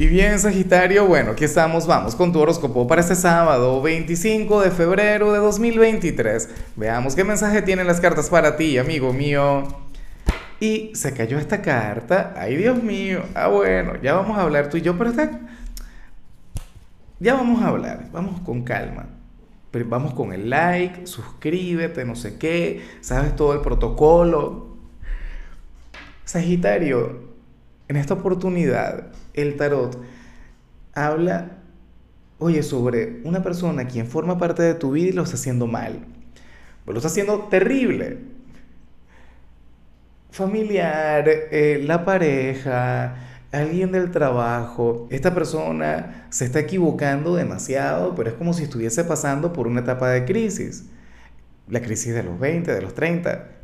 Y bien, Sagitario, bueno, aquí estamos, vamos con tu horóscopo para este sábado 25 de febrero de 2023. Veamos qué mensaje tienen las cartas para ti, amigo mío. Y se cayó esta carta, ay Dios mío, ah bueno, ya vamos a hablar tú y yo, pero está... Ya vamos a hablar, vamos con calma. Vamos con el like, suscríbete, no sé qué, sabes todo el protocolo. Sagitario, en esta oportunidad, el tarot habla, oye, sobre una persona quien forma parte de tu vida y lo está haciendo mal. Lo está haciendo terrible. Familiar, eh, la pareja, alguien del trabajo, esta persona se está equivocando demasiado, pero es como si estuviese pasando por una etapa de crisis. La crisis de los 20, de los 30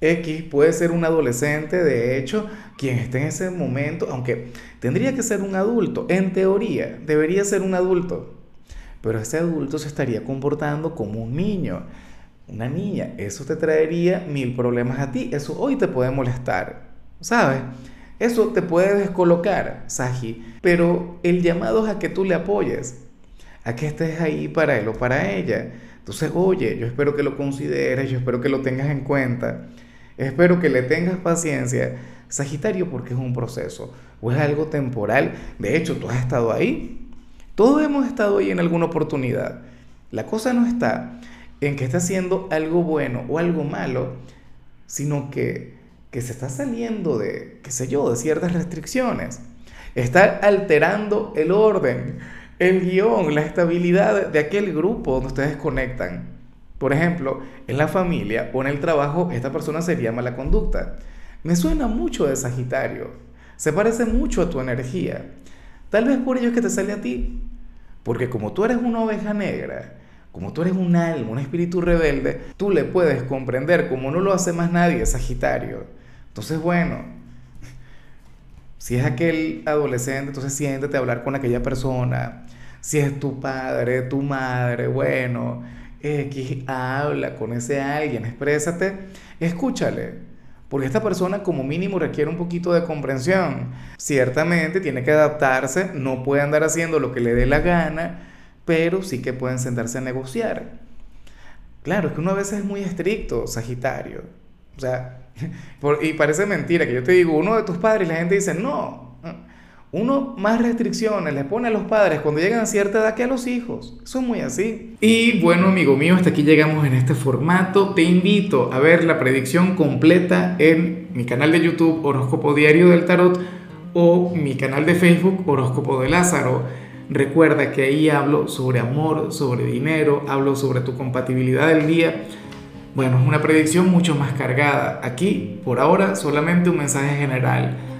X puede ser un adolescente, de hecho, quien esté en ese momento, aunque tendría que ser un adulto, en teoría, debería ser un adulto, pero ese adulto se estaría comportando como un niño, una niña. Eso te traería mil problemas a ti, eso hoy te puede molestar, ¿sabes? Eso te puede descolocar, Saji, pero el llamado es a que tú le apoyes, a que estés ahí para él o para ella. Entonces, oye, yo espero que lo consideres, yo espero que lo tengas en cuenta. Espero que le tengas paciencia, Sagitario, porque es un proceso o es algo temporal. De hecho, tú has estado ahí. Todos hemos estado ahí en alguna oportunidad. La cosa no está en que está haciendo algo bueno o algo malo, sino que, que se está saliendo de, qué sé yo, de ciertas restricciones. Está alterando el orden, el guion, la estabilidad de aquel grupo donde ustedes conectan. Por ejemplo, en la familia o en el trabajo, esta persona sería mala conducta. Me suena mucho de Sagitario. Se parece mucho a tu energía. Tal vez por ello es que te sale a ti. Porque como tú eres una oveja negra, como tú eres un alma, un espíritu rebelde, tú le puedes comprender como no lo hace más nadie, Sagitario. Entonces, bueno, si es aquel adolescente, entonces siéntete a hablar con aquella persona. Si es tu padre, tu madre, bueno, X, habla con ese alguien, exprésate, escúchale. Porque esta persona como mínimo requiere un poquito de comprensión. Ciertamente tiene que adaptarse, no puede andar haciendo lo que le dé la gana, pero sí que pueden sentarse a negociar. Claro, es que uno a veces es muy estricto, Sagitario. O sea, y parece mentira que yo te digo, uno de tus padres, la gente dice, no, uno más restricciones le pone a los padres cuando llegan a cierta edad que a los hijos. Es muy así. Y bueno, amigo mío, hasta aquí llegamos en este formato. Te invito a ver la predicción completa en mi canal de YouTube Horóscopo Diario del Tarot o mi canal de Facebook Horóscopo de Lázaro. Recuerda que ahí hablo sobre amor, sobre dinero, hablo sobre tu compatibilidad del día. Bueno, es una predicción mucho más cargada. Aquí, por ahora, solamente un mensaje general